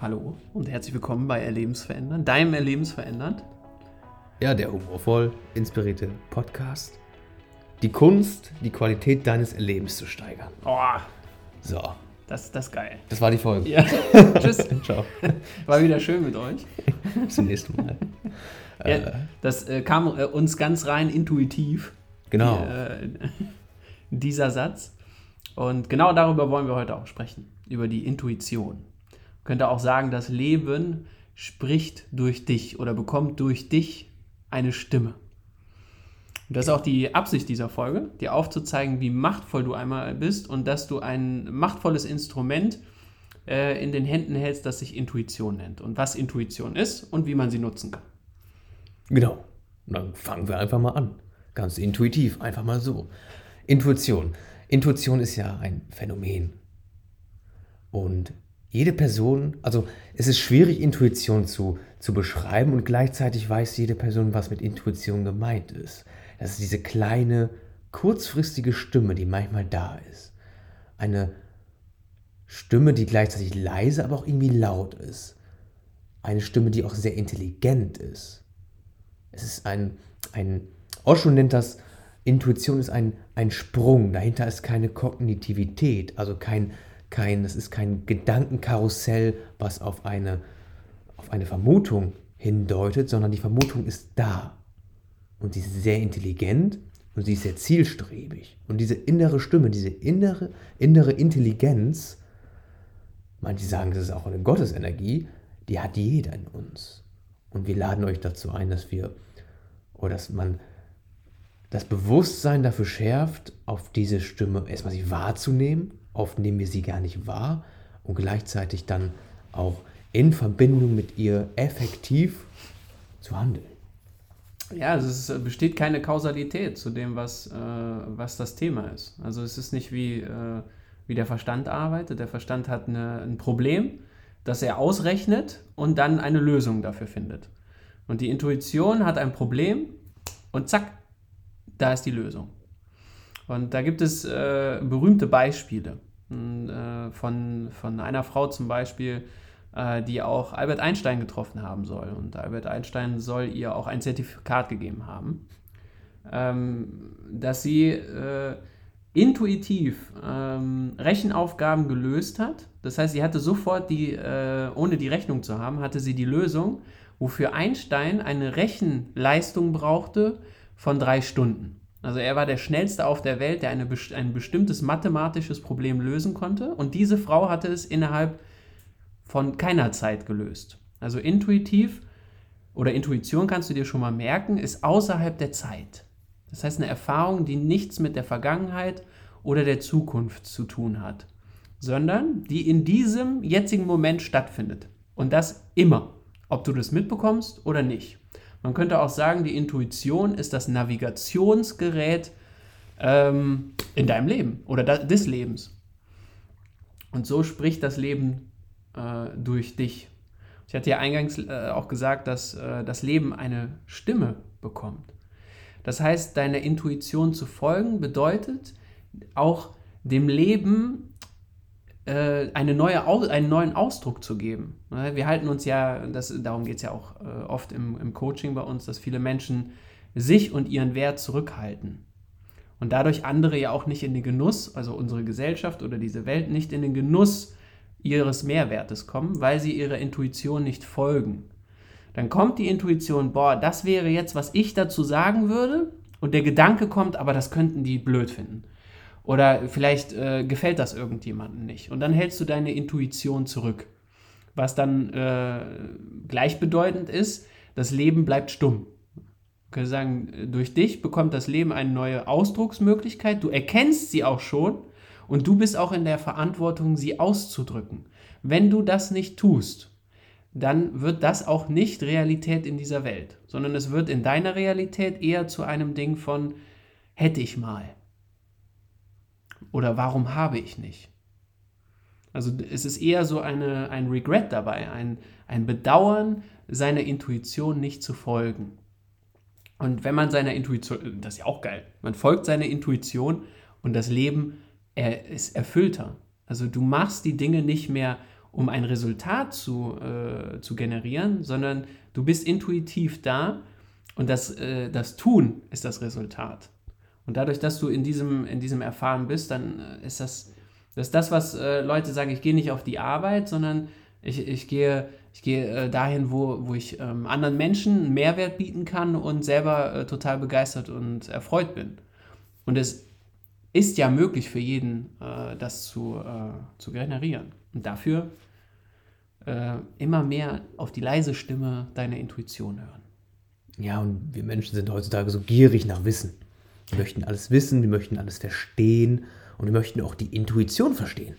Hallo und herzlich willkommen bei Erlebensverändern, deinem Erlebensverändern. Ja, der humorvoll inspirierte Podcast. Die Kunst, die Qualität deines Erlebens zu steigern. Oh, So, das, das ist geil. das war die Folge. Ja, tschüss. Ciao. War wieder schön mit euch. Bis zum nächsten Mal. Ja, das äh, kam äh, uns ganz rein intuitiv, Genau. äh, dieser Satz. Und genau darüber wollen wir heute auch sprechen, über die Intuition. Könnte auch sagen, das Leben spricht durch dich oder bekommt durch dich eine Stimme. Und das ist auch die Absicht dieser Folge, dir aufzuzeigen, wie machtvoll du einmal bist und dass du ein machtvolles Instrument äh, in den Händen hältst, das sich Intuition nennt. Und was Intuition ist und wie man sie nutzen kann. Genau. Dann fangen wir einfach mal an. Ganz intuitiv, einfach mal so. Intuition. Intuition ist ja ein Phänomen. Und jede Person, also es ist schwierig, Intuition zu, zu beschreiben und gleichzeitig weiß jede Person, was mit Intuition gemeint ist. Das ist diese kleine, kurzfristige Stimme, die manchmal da ist. Eine Stimme, die gleichzeitig leise, aber auch irgendwie laut ist. Eine Stimme, die auch sehr intelligent ist. Es ist ein, ein Osho nennt das, Intuition ist ein, ein Sprung. Dahinter ist keine Kognitivität, also kein, kein, es ist kein Gedankenkarussell, was auf eine, auf eine Vermutung hindeutet, sondern die Vermutung ist da. Und sie ist sehr intelligent und sie ist sehr zielstrebig. Und diese innere Stimme, diese innere, innere Intelligenz, manche sagen, das ist auch eine Gottesenergie, die hat jeder in uns. Und wir laden euch dazu ein, dass wir, oder dass man das Bewusstsein dafür schärft, auf diese Stimme erstmal sie wahrzunehmen. Oft nehmen wir sie gar nicht wahr und gleichzeitig dann auch in Verbindung mit ihr effektiv zu handeln. Ja, also es ist, besteht keine Kausalität zu dem, was, äh, was das Thema ist. Also es ist nicht wie, äh, wie der Verstand arbeitet. Der Verstand hat eine, ein Problem, das er ausrechnet und dann eine Lösung dafür findet. Und die Intuition hat ein Problem und zack, da ist die Lösung. Und da gibt es äh, berühmte Beispiele äh, von, von einer Frau zum Beispiel, äh, die auch Albert Einstein getroffen haben soll. Und Albert Einstein soll ihr auch ein Zertifikat gegeben haben, ähm, dass sie äh, intuitiv ähm, Rechenaufgaben gelöst hat. Das heißt, sie hatte sofort die, äh, ohne die Rechnung zu haben, hatte sie die Lösung, wofür Einstein eine Rechenleistung brauchte von drei Stunden. Also er war der schnellste auf der Welt, der eine, ein bestimmtes mathematisches Problem lösen konnte. Und diese Frau hatte es innerhalb von keiner Zeit gelöst. Also intuitiv oder Intuition kannst du dir schon mal merken, ist außerhalb der Zeit. Das heißt eine Erfahrung, die nichts mit der Vergangenheit oder der Zukunft zu tun hat, sondern die in diesem jetzigen Moment stattfindet. Und das immer, ob du das mitbekommst oder nicht. Man könnte auch sagen, die Intuition ist das Navigationsgerät ähm, in deinem Leben oder des Lebens. Und so spricht das Leben äh, durch dich. Ich hatte ja eingangs äh, auch gesagt, dass äh, das Leben eine Stimme bekommt. Das heißt, deiner Intuition zu folgen bedeutet auch dem Leben eine neue, einen neuen Ausdruck zu geben. Ne, wir halten uns ja, das, darum geht es ja auch äh, oft im, im Coaching bei uns, dass viele Menschen sich und ihren Wert zurückhalten. Und dadurch andere ja auch nicht in den Genuss, also unsere Gesellschaft oder diese Welt nicht in den Genuss ihres Mehrwertes kommen, weil sie ihrer Intuition nicht folgen. Dann kommt die Intuition, boah, das wäre jetzt, was ich dazu sagen würde, und der Gedanke kommt, aber das könnten die blöd finden. Oder vielleicht äh, gefällt das irgendjemandem nicht. Und dann hältst du deine Intuition zurück. Was dann äh, gleichbedeutend ist, das Leben bleibt stumm. Ich kann sagen, durch dich bekommt das Leben eine neue Ausdrucksmöglichkeit. Du erkennst sie auch schon und du bist auch in der Verantwortung, sie auszudrücken. Wenn du das nicht tust, dann wird das auch nicht Realität in dieser Welt, sondern es wird in deiner Realität eher zu einem Ding von hätte ich mal. Oder warum habe ich nicht? Also es ist eher so eine, ein Regret dabei, ein, ein Bedauern, seiner Intuition nicht zu folgen. Und wenn man seiner Intuition, das ist ja auch geil, man folgt seiner Intuition und das Leben er, ist erfüllter. Also du machst die Dinge nicht mehr, um ein Resultat zu, äh, zu generieren, sondern du bist intuitiv da und das, äh, das Tun ist das Resultat. Und dadurch, dass du in diesem, in diesem Erfahren bist, dann äh, ist das, das, ist das was äh, Leute sagen, ich gehe nicht auf die Arbeit, sondern ich, ich gehe, ich gehe äh, dahin, wo, wo ich ähm, anderen Menschen Mehrwert bieten kann und selber äh, total begeistert und erfreut bin. Und es ist ja möglich für jeden, äh, das zu, äh, zu generieren. Und dafür immer mehr auf die leise Stimme deiner Intuition hören. Ja, und wir Menschen sind heutzutage so gierig nach Wissen. Wir möchten alles wissen, wir möchten alles verstehen und wir möchten auch die Intuition verstehen.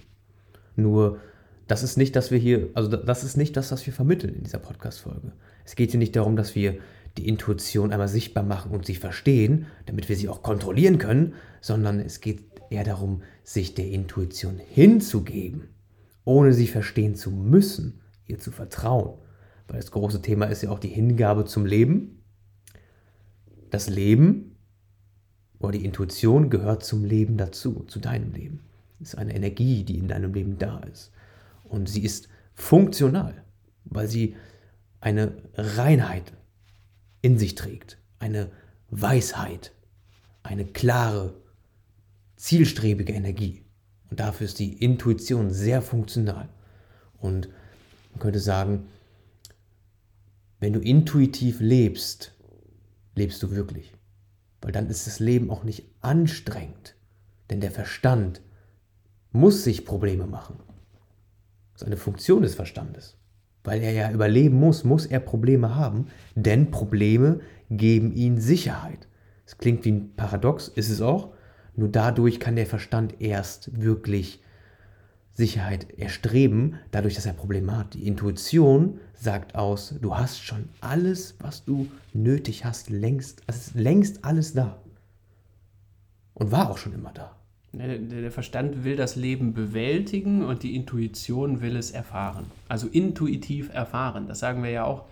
Nur, das ist nicht, dass wir hier, also das ist nicht das, was wir vermitteln in dieser Podcast-Folge. Es geht hier nicht darum, dass wir die Intuition einmal sichtbar machen und sie verstehen, damit wir sie auch kontrollieren können, sondern es geht eher darum, sich der Intuition hinzugeben, ohne sie verstehen zu müssen, ihr zu vertrauen. Weil das große Thema ist ja auch die Hingabe zum Leben. Das Leben oder die Intuition gehört zum Leben dazu, zu deinem Leben. Es ist eine Energie, die in deinem Leben da ist. Und sie ist funktional, weil sie eine Reinheit in sich trägt, eine Weisheit, eine klare, zielstrebige Energie. Und dafür ist die Intuition sehr funktional. Und man könnte sagen, wenn du intuitiv lebst, lebst du wirklich. Weil dann ist das Leben auch nicht anstrengend. Denn der Verstand muss sich Probleme machen. Das ist eine Funktion des Verstandes. Weil er ja überleben muss, muss er Probleme haben, denn Probleme geben ihm Sicherheit. Es klingt wie ein Paradox, ist es auch. Nur dadurch kann der Verstand erst wirklich Sicherheit erstreben, dadurch, dass er Probleme hat. Die Intuition sagt aus, du hast schon alles, was du nötig hast, längst, es ist längst alles da. Und war auch schon immer da. Der Verstand will das Leben bewältigen und die Intuition will es erfahren. Also intuitiv erfahren. Das sagen wir ja auch,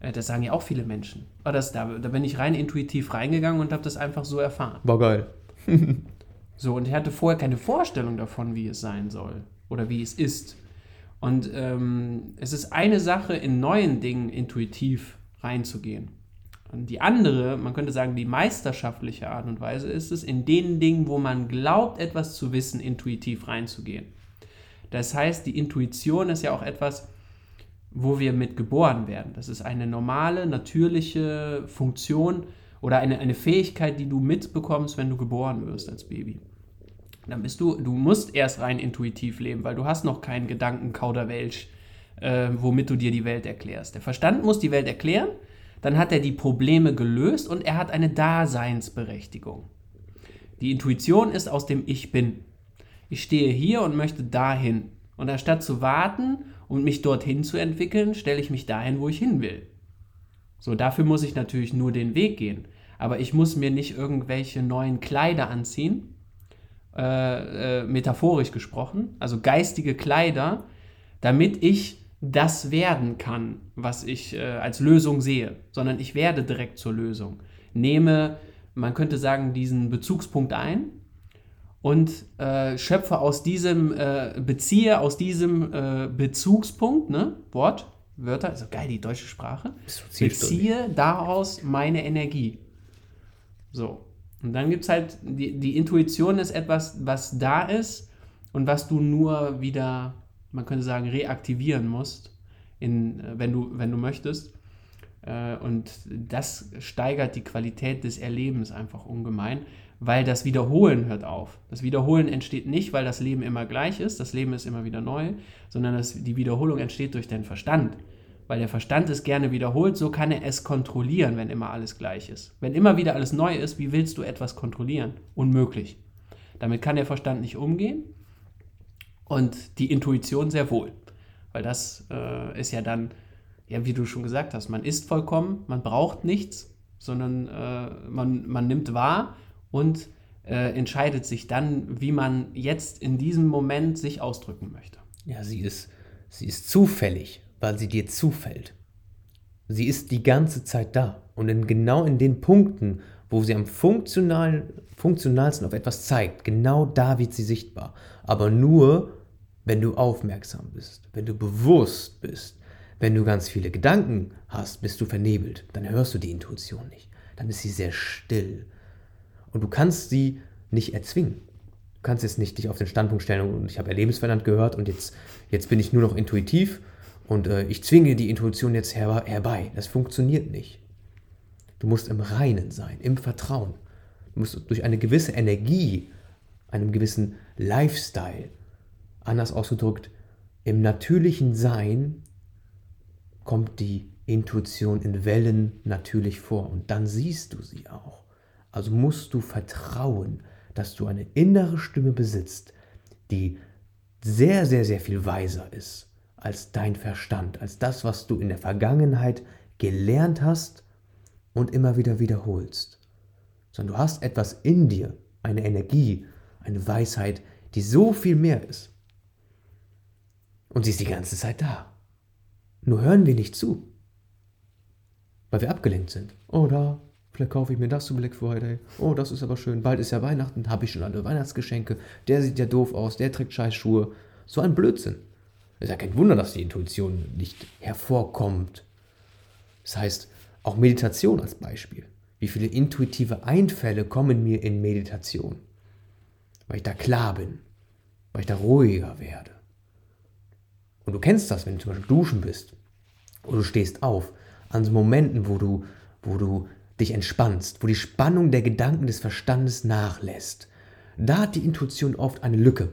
äh, das sagen ja auch viele Menschen. Aber das, da, da bin ich rein intuitiv reingegangen und habe das einfach so erfahren. War geil. so, und ich hatte vorher keine Vorstellung davon, wie es sein soll oder wie es ist. Und ähm, es ist eine Sache, in neuen Dingen intuitiv reinzugehen. Und die andere, man könnte sagen, die meisterschaftliche Art und Weise ist es, in den Dingen, wo man glaubt, etwas zu wissen, intuitiv reinzugehen. Das heißt, die Intuition ist ja auch etwas, wo wir mit geboren werden. Das ist eine normale, natürliche Funktion oder eine, eine Fähigkeit, die du mitbekommst, wenn du geboren wirst als Baby. Dann bist du, du musst erst rein intuitiv leben, weil du hast noch keinen Gedankenkauderwelsch, äh, womit du dir die Welt erklärst. Der Verstand muss die Welt erklären, dann hat er die Probleme gelöst und er hat eine Daseinsberechtigung. Die Intuition ist aus dem Ich bin. Ich stehe hier und möchte dahin. Und anstatt zu warten und mich dorthin zu entwickeln, stelle ich mich dahin, wo ich hin will. So, dafür muss ich natürlich nur den Weg gehen. Aber ich muss mir nicht irgendwelche neuen Kleider anziehen, äh, äh, metaphorisch gesprochen, also geistige Kleider, damit ich das werden kann, was ich äh, als Lösung sehe, sondern ich werde direkt zur Lösung. Nehme, man könnte sagen, diesen Bezugspunkt ein und äh, schöpfe aus diesem, äh, beziehe aus diesem äh, Bezugspunkt, ne, Wort, Wörter, also geil, die deutsche Sprache, beziehe daraus meine Energie. So. Und dann gibt es halt, die, die Intuition ist etwas, was da ist und was du nur wieder man könnte sagen, reaktivieren musst, in, äh, wenn, du, wenn du möchtest. Äh, und das steigert die Qualität des Erlebens einfach ungemein, weil das Wiederholen hört auf. Das Wiederholen entsteht nicht, weil das Leben immer gleich ist, das Leben ist immer wieder neu, sondern das, die Wiederholung entsteht durch den Verstand. Weil der Verstand es gerne wiederholt, so kann er es kontrollieren, wenn immer alles gleich ist. Wenn immer wieder alles neu ist, wie willst du etwas kontrollieren? Unmöglich. Damit kann der Verstand nicht umgehen und die Intuition sehr wohl. Weil das äh, ist ja dann, ja, wie du schon gesagt hast, man ist vollkommen, man braucht nichts, sondern äh, man, man nimmt wahr und äh, entscheidet sich dann, wie man jetzt in diesem Moment sich ausdrücken möchte. Ja, sie ist, sie ist zufällig, weil sie dir zufällt. Sie ist die ganze Zeit da. Und in, genau in den Punkten, wo sie am funktional, funktionalsten auf etwas zeigt, genau da wird sie sichtbar. Aber nur, wenn du aufmerksam bist, wenn du bewusst bist, wenn du ganz viele Gedanken hast, bist du vernebelt, dann hörst du die Intuition nicht. Dann ist sie sehr still. Und du kannst sie nicht erzwingen. Du kannst jetzt nicht dich auf den Standpunkt stellen und ich habe erlebensverändert gehört und jetzt, jetzt bin ich nur noch intuitiv und äh, ich zwinge die Intuition jetzt her, herbei. Das funktioniert nicht. Du musst im Reinen sein, im Vertrauen. Du musst durch eine gewisse Energie, einem gewissen Lifestyle, anders ausgedrückt, im natürlichen Sein kommt die Intuition in Wellen natürlich vor und dann siehst du sie auch. Also musst du vertrauen, dass du eine innere Stimme besitzt, die sehr, sehr, sehr viel weiser ist als dein Verstand, als das, was du in der Vergangenheit gelernt hast und immer wieder wiederholst. Sondern du hast etwas in dir, eine Energie, eine Weisheit, die so viel mehr ist. Und sie ist die ganze Zeit da. Nur hören wir nicht zu, weil wir abgelenkt sind. Oh, da, vielleicht kaufe ich mir das zum Black Friday. Oh, das ist aber schön. Bald ist ja Weihnachten, habe ich schon alle Weihnachtsgeschenke. Der sieht ja doof aus, der trägt Scheißschuhe. So ein Blödsinn. Es ist ja kein Wunder, dass die Intuition nicht hervorkommt. Das heißt, auch Meditation als Beispiel. Wie viele intuitive Einfälle kommen mir in Meditation? Weil ich da klar bin, weil ich da ruhiger werde. Und du kennst das, wenn du zum Beispiel duschen bist oder du stehst auf, an so Momenten, wo du, wo du dich entspannst, wo die Spannung der Gedanken des Verstandes nachlässt. Da hat die Intuition oft eine Lücke.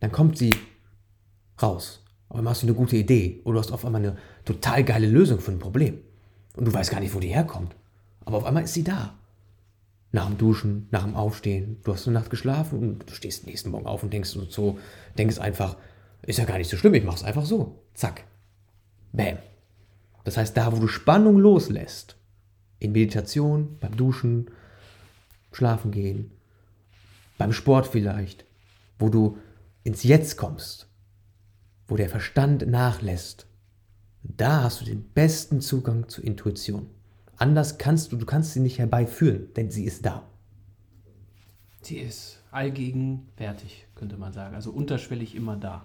Dann kommt sie raus. Aber dann hast du eine gute Idee oder du hast auf einmal eine total geile Lösung für ein Problem. Und du weißt gar nicht, wo die herkommt. Aber auf einmal ist sie da. Nach dem Duschen, nach dem Aufstehen, du hast eine Nacht geschlafen und du stehst nächsten Morgen auf und denkst so, denkst einfach, ist ja gar nicht so schlimm, ich mach's einfach so. Zack. Bam. Das heißt, da, wo du Spannung loslässt, in Meditation, beim Duschen, schlafen gehen, beim Sport vielleicht, wo du ins Jetzt kommst, wo der Verstand nachlässt, da hast du den besten Zugang zur Intuition. Anders kannst du, du kannst sie nicht herbeiführen, denn sie ist da. Sie ist allgegenwärtig, könnte man sagen. Also unterschwellig immer da.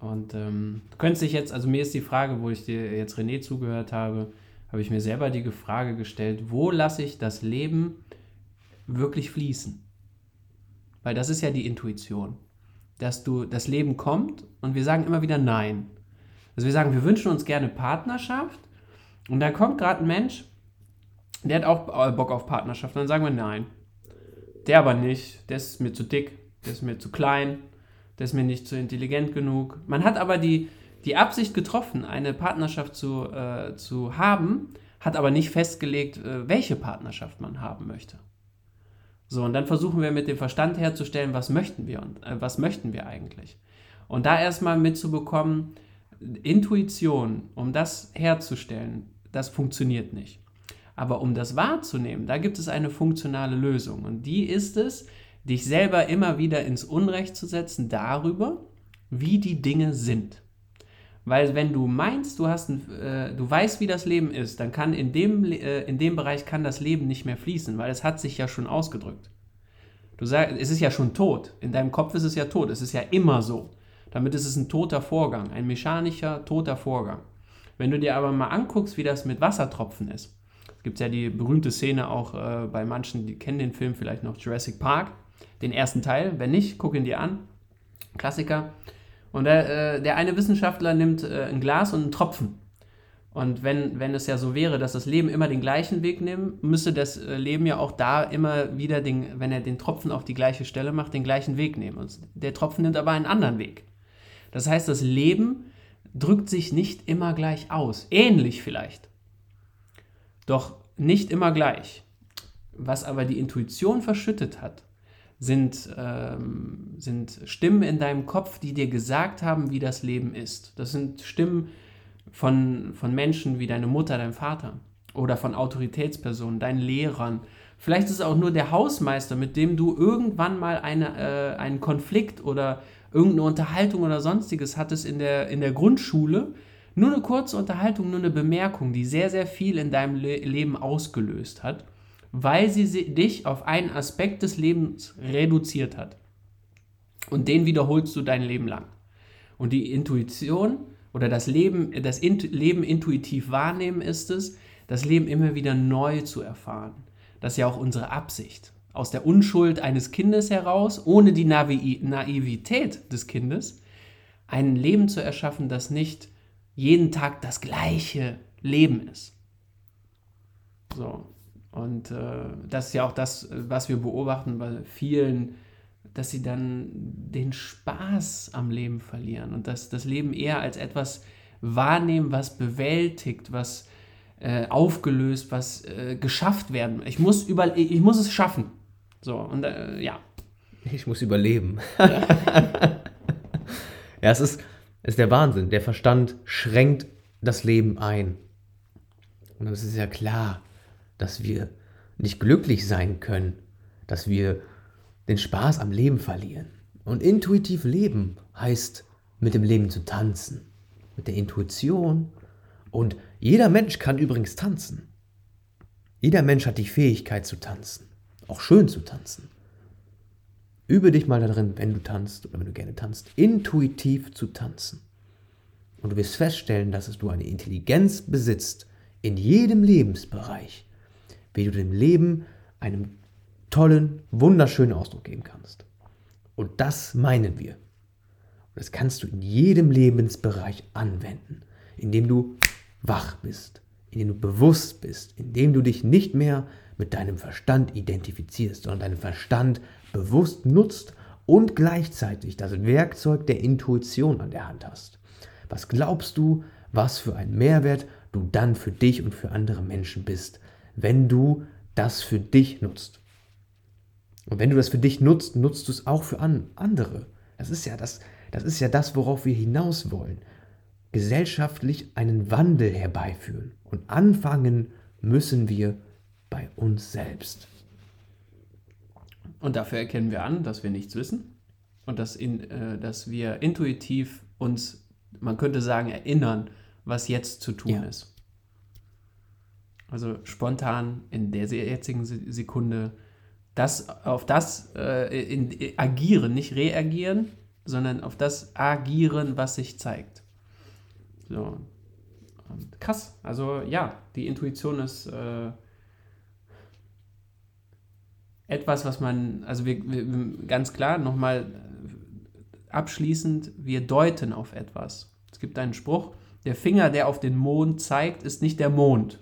Und ähm, du könntest dich jetzt, also mir ist die Frage, wo ich dir jetzt René zugehört habe, habe ich mir selber die Frage gestellt, wo lasse ich das Leben wirklich fließen? Weil das ist ja die Intuition dass du das Leben kommt und wir sagen immer wieder Nein. Also wir sagen, wir wünschen uns gerne Partnerschaft und da kommt gerade ein Mensch, der hat auch äh, Bock auf Partnerschaft. Dann sagen wir Nein. Der aber nicht, der ist mir zu dick, der ist mir zu klein, der ist mir nicht zu intelligent genug. Man hat aber die, die Absicht getroffen, eine Partnerschaft zu, äh, zu haben, hat aber nicht festgelegt, äh, welche Partnerschaft man haben möchte. So, und dann versuchen wir mit dem Verstand herzustellen, was möchten wir und äh, was möchten wir eigentlich. Und da erstmal mitzubekommen, Intuition, um das herzustellen, das funktioniert nicht. Aber um das wahrzunehmen, da gibt es eine funktionale Lösung. Und die ist es, dich selber immer wieder ins Unrecht zu setzen darüber, wie die Dinge sind. Weil wenn du meinst, du, hast ein, äh, du weißt, wie das Leben ist, dann kann in dem, äh, in dem Bereich kann das Leben nicht mehr fließen, weil es hat sich ja schon ausgedrückt. Du sagst, es ist ja schon tot. In deinem Kopf ist es ja tot. Es ist ja immer so. Damit ist es ein toter Vorgang, ein mechanischer, toter Vorgang. Wenn du dir aber mal anguckst, wie das mit Wassertropfen ist, gibt es ja die berühmte Szene auch äh, bei manchen, die kennen den Film vielleicht noch, Jurassic Park, den ersten Teil. Wenn nicht, guck ihn dir an. Klassiker. Und der, äh, der eine Wissenschaftler nimmt äh, ein Glas und einen Tropfen. Und wenn, wenn es ja so wäre, dass das Leben immer den gleichen Weg nimmt, müsste das äh, Leben ja auch da immer wieder, den, wenn er den Tropfen auf die gleiche Stelle macht, den gleichen Weg nehmen. Und der Tropfen nimmt aber einen anderen Weg. Das heißt, das Leben drückt sich nicht immer gleich aus. Ähnlich vielleicht. Doch nicht immer gleich. Was aber die Intuition verschüttet hat, sind, ähm, sind Stimmen in deinem Kopf, die dir gesagt haben, wie das Leben ist. Das sind Stimmen von, von Menschen wie deine Mutter, dein Vater oder von Autoritätspersonen, deinen Lehrern. Vielleicht ist es auch nur der Hausmeister, mit dem du irgendwann mal eine, äh, einen Konflikt oder irgendeine Unterhaltung oder sonstiges hattest in der, in der Grundschule. Nur eine kurze Unterhaltung, nur eine Bemerkung, die sehr, sehr viel in deinem Le Leben ausgelöst hat weil sie dich auf einen Aspekt des Lebens reduziert hat. Und den wiederholst du dein Leben lang. Und die Intuition oder das Leben, das Int Leben intuitiv wahrnehmen ist es, das Leben immer wieder neu zu erfahren. Das ist ja auch unsere Absicht. Aus der Unschuld eines Kindes heraus, ohne die Navi Naivität des Kindes, ein Leben zu erschaffen, das nicht jeden Tag das gleiche Leben ist. So. Und äh, das ist ja auch das, was wir beobachten bei vielen, dass sie dann den Spaß am Leben verlieren und dass das Leben eher als etwas wahrnehmen, was bewältigt, was äh, aufgelöst, was äh, geschafft werden. Ich muss, über, ich muss es schaffen. So, und äh, ja. Ich muss überleben. Ja, ja es, ist, ist der Wahnsinn. Der Verstand schränkt das Leben ein. Und es ist ja klar, dass wir nicht glücklich sein können, dass wir den Spaß am Leben verlieren. Und intuitiv leben heißt, mit dem Leben zu tanzen, mit der Intuition. Und jeder Mensch kann übrigens tanzen. Jeder Mensch hat die Fähigkeit zu tanzen, auch schön zu tanzen. Übe dich mal darin, wenn du tanzt oder wenn du gerne tanzt, intuitiv zu tanzen. Und du wirst feststellen, dass du eine Intelligenz besitzt in jedem Lebensbereich, wie du dem Leben einen tollen, wunderschönen Ausdruck geben kannst. Und das meinen wir. Und das kannst du in jedem Lebensbereich anwenden, indem du wach bist, indem du bewusst bist, indem du dich nicht mehr mit deinem Verstand identifizierst, sondern deinen Verstand bewusst nutzt und gleichzeitig das Werkzeug der Intuition an der Hand hast. Was glaubst du, was für ein Mehrwert du dann für dich und für andere Menschen bist, wenn du das für dich nutzt? Und wenn du das für dich nutzt, nutzt du es auch für andere. Das ist ja das, das ist ja das, worauf wir hinaus wollen. Gesellschaftlich einen Wandel herbeiführen. Und anfangen müssen wir bei uns selbst. Und dafür erkennen wir an, dass wir nichts wissen und dass, in, äh, dass wir intuitiv uns, man könnte sagen, erinnern, was jetzt zu tun ja. ist. Also spontan in der jetzigen Sekunde das, auf das äh, in, in, agieren, nicht reagieren, sondern auf das agieren, was sich zeigt. So. Und krass. Also ja, die Intuition ist äh, etwas, was man, also wir, wir ganz klar nochmal abschließend, wir deuten auf etwas. Es gibt einen Spruch, der Finger, der auf den Mond zeigt, ist nicht der Mond.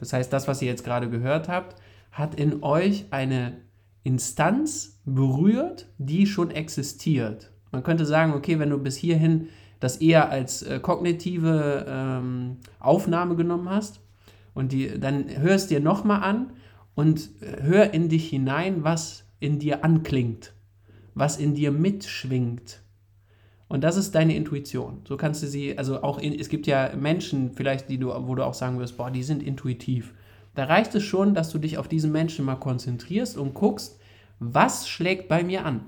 Das heißt, das, was ihr jetzt gerade gehört habt, hat in euch eine Instanz berührt, die schon existiert. Man könnte sagen, okay, wenn du bis hierhin das eher als äh, kognitive ähm, Aufnahme genommen hast und die, dann hörst dir nochmal an und äh, hör in dich hinein, was in dir anklingt, was in dir mitschwingt. Und das ist deine Intuition. So kannst du sie, also auch in, es gibt ja Menschen vielleicht, die du, wo du auch sagen wirst, boah, die sind intuitiv. Da reicht es schon, dass du dich auf diesen Menschen mal konzentrierst und guckst, was schlägt bei mir an?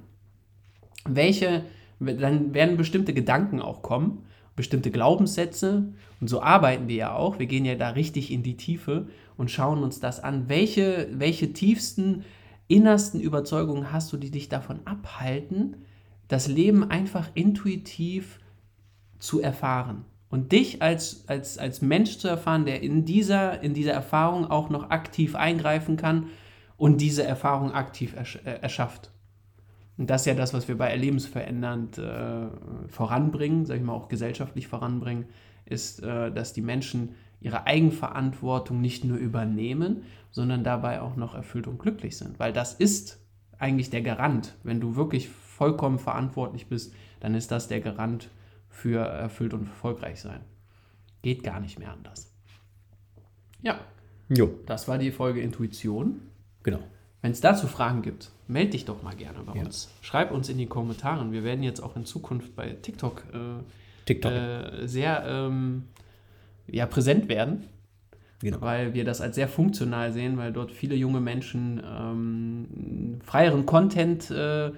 Welche, dann werden bestimmte Gedanken auch kommen, bestimmte Glaubenssätze und so arbeiten wir ja auch. Wir gehen ja da richtig in die Tiefe und schauen uns das an. Welche, welche tiefsten, innersten Überzeugungen hast du, die dich davon abhalten, das Leben einfach intuitiv zu erfahren? Und dich als, als, als Mensch zu erfahren, der in dieser, in dieser Erfahrung auch noch aktiv eingreifen kann und diese Erfahrung aktiv ersch äh, erschafft. Und das ist ja das, was wir bei Erlebensverändernd äh, voranbringen, sage ich mal auch gesellschaftlich voranbringen, ist, äh, dass die Menschen ihre Eigenverantwortung nicht nur übernehmen, sondern dabei auch noch erfüllt und glücklich sind. Weil das ist eigentlich der Garant. Wenn du wirklich vollkommen verantwortlich bist, dann ist das der Garant für erfüllt und erfolgreich sein. Geht gar nicht mehr anders. Ja. Jo. Das war die Folge Intuition. Genau. Wenn es dazu Fragen gibt, melde dich doch mal gerne bei ja. uns. Schreib uns in die Kommentare. Wir werden jetzt auch in Zukunft bei TikTok, äh, TikTok. Äh, sehr ähm, ja, präsent werden. Genau. Weil wir das als sehr funktional sehen, weil dort viele junge Menschen ähm, freieren Content äh,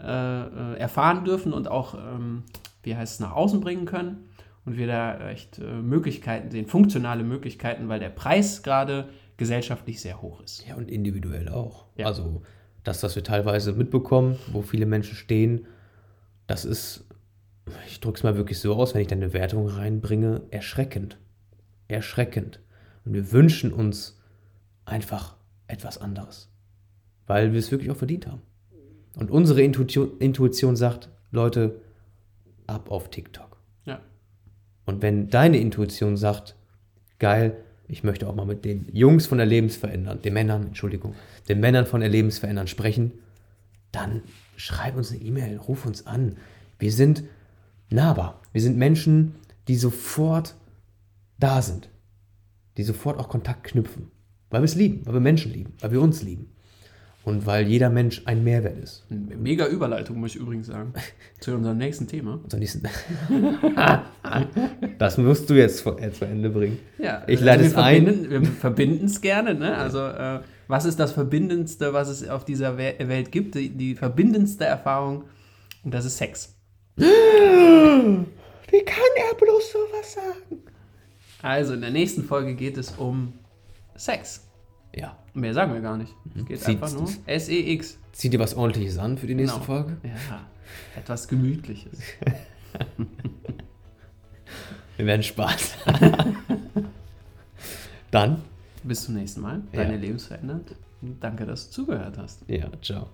äh, äh erfahren dürfen und auch ähm, wie heißt es, nach außen bringen können und wir da echt äh, Möglichkeiten sehen, funktionale Möglichkeiten, weil der Preis gerade gesellschaftlich sehr hoch ist. Ja, und individuell auch. Ja. Also das, was wir teilweise mitbekommen, wo viele Menschen stehen, das ist ich drücke es mal wirklich so aus, wenn ich deine Wertung reinbringe, erschreckend. Erschreckend. Und wir wünschen uns einfach etwas anderes. Weil wir es wirklich auch verdient haben. Und unsere Intuition, sagt, Leute, ab auf TikTok. Ja. Und wenn deine Intuition sagt, geil, ich möchte auch mal mit den Jungs von Erlebensverändern, den Männern, Entschuldigung, den Männern von Erlebensverändern sprechen, dann schreib uns eine E-Mail, ruf uns an. Wir sind nahbar. Wir sind Menschen, die sofort da sind, die sofort auch Kontakt knüpfen, weil wir es lieben, weil wir Menschen lieben, weil wir uns lieben und weil jeder Mensch ein Mehrwert ist. Mega Überleitung, muss ich übrigens sagen, zu unserem nächsten Thema. Unser nächsten das musst du jetzt zu Ende bringen. Ja, ich leite also es ein. Wir verbinden es gerne, ne? Also, äh, was ist das Verbindendste, was es auf dieser We Welt gibt? Die, die verbindendste Erfahrung, und das ist Sex. Wie kann er bloß sowas sagen? Also, in der nächsten Folge geht es um Sex. Ja. Mehr sagen wir gar nicht. Es geht Sieht- einfach nur S-E-X. Zieh dir was ordentliches an für die nächste Genau. Folge? Ja, etwas Gemütliches. Wir werden Spaß. Dann, Bis zum nächsten Mal. Ja. Deine Lebensverändert. Danke, dass du zugehört hast. ja, ciao.